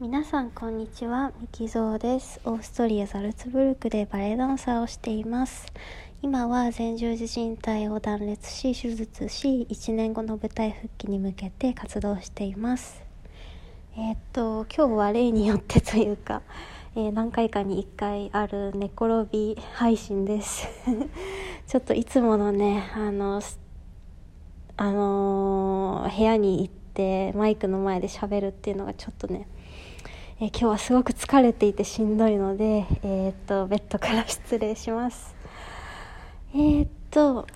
皆さんこんにちは。ミキゾーです。オーストリアザルツブルクでバレエダンサーをしています。今は前十字靭帯を断裂し手術し1年後の舞台復帰に向けて活動しています。えー、っと今日は例によってというか、えー、何回かに1回ある寝転び配信です。ちょっといつものねあのあのー、部屋に行ってマイクの前で喋るっていうのがちょっとね、えー、今日はすごく疲れていてしんどいので、えー、っとベッドから失礼します。えー、っと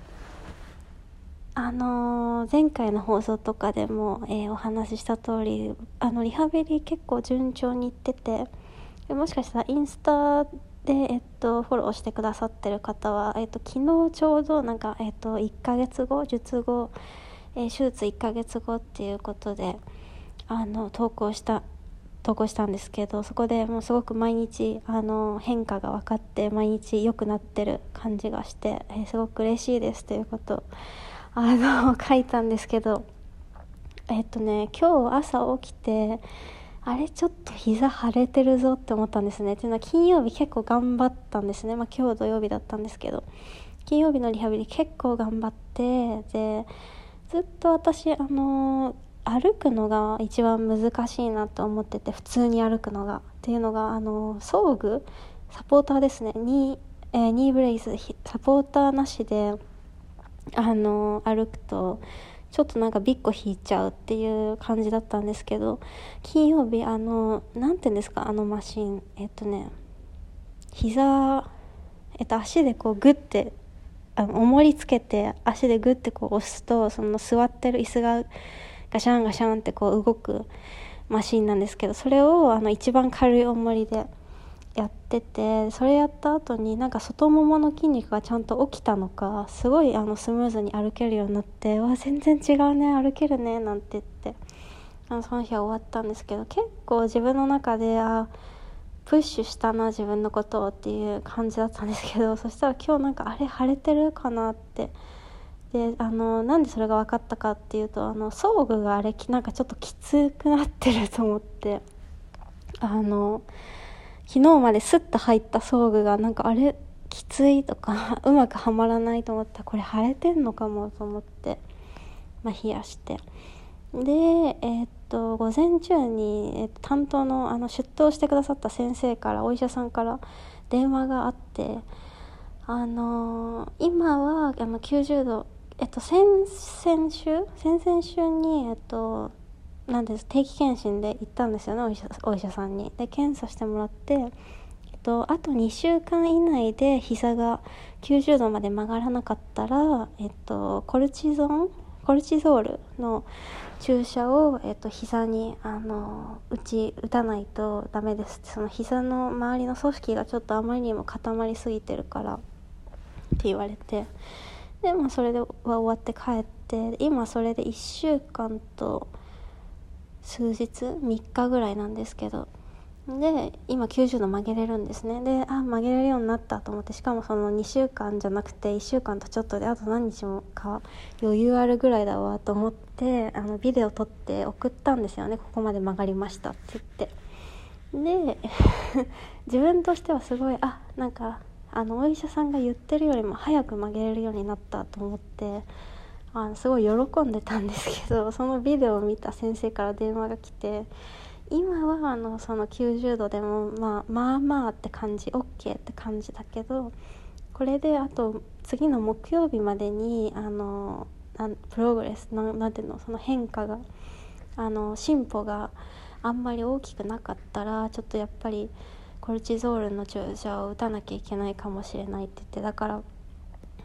あの、前回の放送とかでも、えお話しした通りあのリハビリ結構順調にいっててもしかしたらインスタで、えっと、フォローしてくださってる方は、えっと、昨日ちょうどなんか、えっと、1ヶ月後術後、えー、手術1ヶ月後っていうことであの投稿した投稿したんですけどそこでもうすごく毎日あの変化が分かって毎日良くなってる感じがして、えー、すごく嬉しいですということをあの 書いたんですけどえっとね今日朝起きてあれちょっと膝腫れてるぞって思ったんですね。っていうのは金曜日結構頑張ったんですね。まあ今日土曜日だったんですけど金曜日のリハビリ結構頑張ってでずっと私あの歩くのが一番難しいなと思ってて普通に歩くのが。っていうのがあの装具サポーターですね。ニー,、えー、ニーブレイスサポーターなしであの歩くとちょっとなんかビッコ引いちゃうっていう感じだったんですけど金曜日あの何て言うんですかあのマシン。えっとね膝えっと足でこうグッて重りつけて足でグッてこう押すとその座ってる椅子がガシャンガシャンってこう動くマシンなんですけどそれをあの一番軽い重りでやっててそれやった後になんか外ももの筋肉がちゃんと起きたのかすごいあのスムーズに歩けるようになってわ全然違うね歩けるねなんて言ってあのその日は終わったんですけど結構自分の中であプッシュしたな自分のことをっていう感じだったんですけど そしたら今日なんかあれ腫れてるかなって。であのなんでそれが分かったかっていうとあの装具があれなんかちょっときつくなってると思って。あの昨日までスッと入った装具がなんかあれきついとか うまくはまらないと思ったらこれ腫れてんのかもと思って、まあ、冷やして。でえ、っと午前中に、え、っと担当のあの出頭してくださった先生からお医者さんから電話があってあの、今はあの90度えっと先々週先々週にえっとなんです定期検診で行ったんですよねお医者お医者さんに。で検査してもらって、えっと、あと2週間以内で膝が90度まで曲がらなかったら、えっと、コルチゾンコルチゾールの注射を、えっと、膝にあの打ち打たないとダメですその膝の周りの組織がちょっとあまりにも固まりすぎてるからって言われてで、まあ、それでは終わって帰って今それで1週間と。数日3日ぐらいなんですけどで今90度曲げれるんですね。であ曲げれるようになったと思ってしかもその2週間じゃなくて1週間とちょっとであと何日もか余裕あるぐらいだわと思ってあのビデオ撮って送ったんですよね。ここまで曲がりましたって言って。で 自分としてはすごいあなんかあのお医者さんが言ってるよりも早く曲げれるようになったと思ってあのすごい喜んでたんですけどそのビデオを見た先生から電話が来て今はあのその90度でも、まあ、まあまあって感じ OK って感じだけどこれであと次の木曜日までにあのプログレスなんていうのその変化があの進歩があんまり大きくなかったらちょっとやっぱりコルチゾールの注射を打たなきゃいけないかもしれないって言ってだから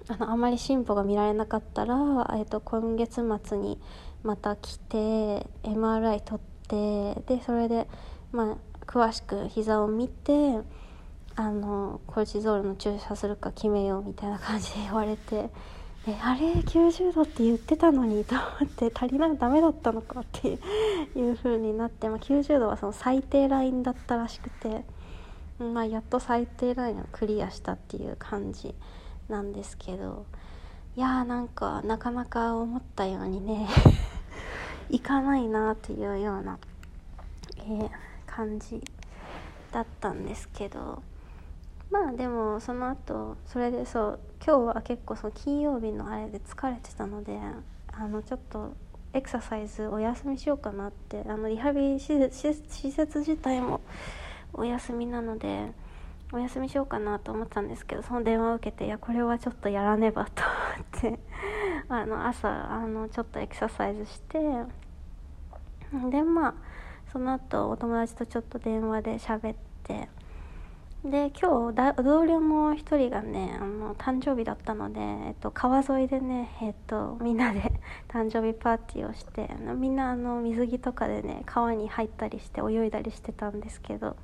あのあまり進歩が見られなかったら、えーと、今月末にまた来て MRI 取ってでそれで、まあ、詳しく膝を見てあのコルチゾールの注射するか決めようみたいな感じで言われて。えあれ90度って言ってたのにと思って足りないダメだったのかっていう風になって、まあ、90度はその最低ラインだったらしくて、まあ、やっと最低ラインをクリアしたっていう感じなんですけどいやーなんかなかなか思ったようにねいかないなっていうような、えー、感じだったんですけどまあでもその後それでそう今日は結構その金曜日のあれで疲れてたのであのちょっとエクササイズお休みしようかなってあのリハビリ施設自体もお休みなのでお休みしようかなと思ったんですけどその電話を受けていやこれはちょっとやらねばと思って。あの朝あのちょっとエクササイズしてでまあその後お友達とちょっと電話で喋ってで今日同僚の一人がねあの誕生日だったので、えっと、川沿いでね、えっと、みんなで 誕生日パーティーをしてみんなあの水着とかでね川に入ったりして泳いだりしてたんですけど、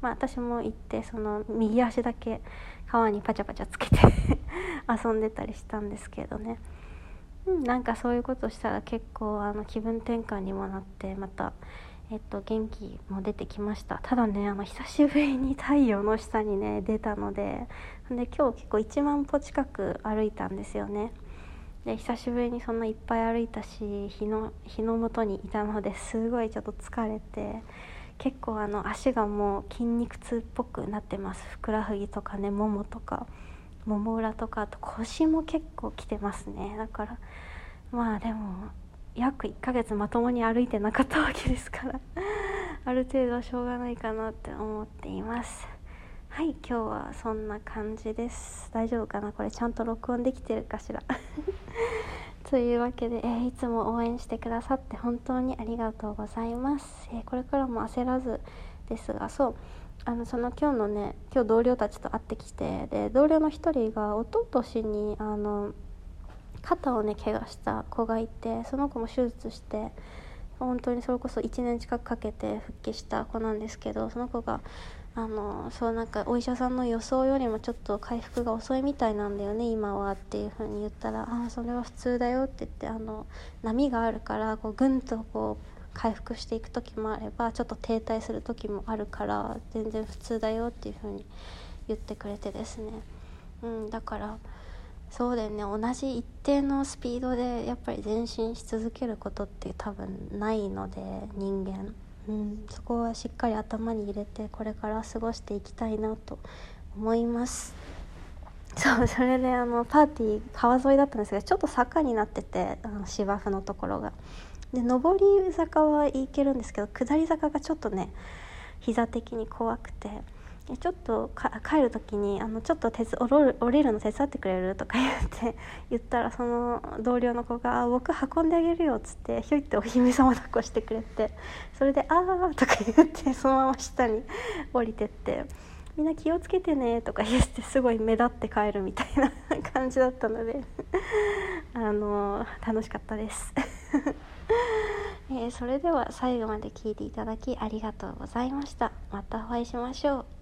まあ、私も行ってその右足だけ川にパチャパチャつけて 遊んでたりしたんですけどね、うん、なんかそういうことしたら結構あの気分転換にもなってまた。えっと、元気も出てきました。ただねあの久しぶりに太陽の下にね出たのでで今日結構1万歩近く歩いたんですよね。で久しぶりにそんないっぱい歩いたし日の日の元にいたのですごいちょっと疲れて結構あの足がもう筋肉痛っぽくなってます。ふくらはぎとかねももとか。もも裏とかあと腰も結構きてますね。だからまあでも約1ヶ月まともに歩いてなかったわけですから ある程度はしょうがないかなって思っています。はい今日はそんな感じです。大丈夫かな？これちゃんと録音できてるかしら？というわけで、えー、いつも応援してくださって本当にありがとうございます、えー、これからも焦らずですがそうあのその今日のね今日同僚たちと会ってきてで同僚の一人が一昨年にあの肩をね怪我した子がいてその子も手術して本当にそれこそ1年近くかけて復帰した子なんですけどその子があのそうなんかお医者さんの予想よりもちょっと回復が遅いみたいなんだよね今はっていう風に言ったら「ああそれは普通だよ」って言ってあの波があるからこうぐんとこう回復していく時もあればちょっと停滞する時もあるから全然普通だよっていう風に言ってくれてですね、うん、だからそうだよね。同じ一定のスピードでやっぱり前進し続けることって多分ないので人間、うん、そこはしっかり頭に入れてこれから過ごしていきたいなと思います。そうそれであのパーティー川沿いだったんですけどちょっと坂になっててあの芝生のところが。で上り坂は行けるんですけど下り坂がちょっとね膝的に怖くてちょっと帰る時にあのちょっと手降りるの手伝ってくれるとか言って 言ったらその同僚の子が「僕運んであげるよ」っつってひょいってお姫様抱っこしてくれてそれで「ああ」とか言って そのまま下に 降りてって「みんな気をつけてね」とか言ってすごい目立って帰るみたいな感じだったのであの楽しかったです。えー、それでは最後まで聞いていただきありがとうございました。またお会いしましょう。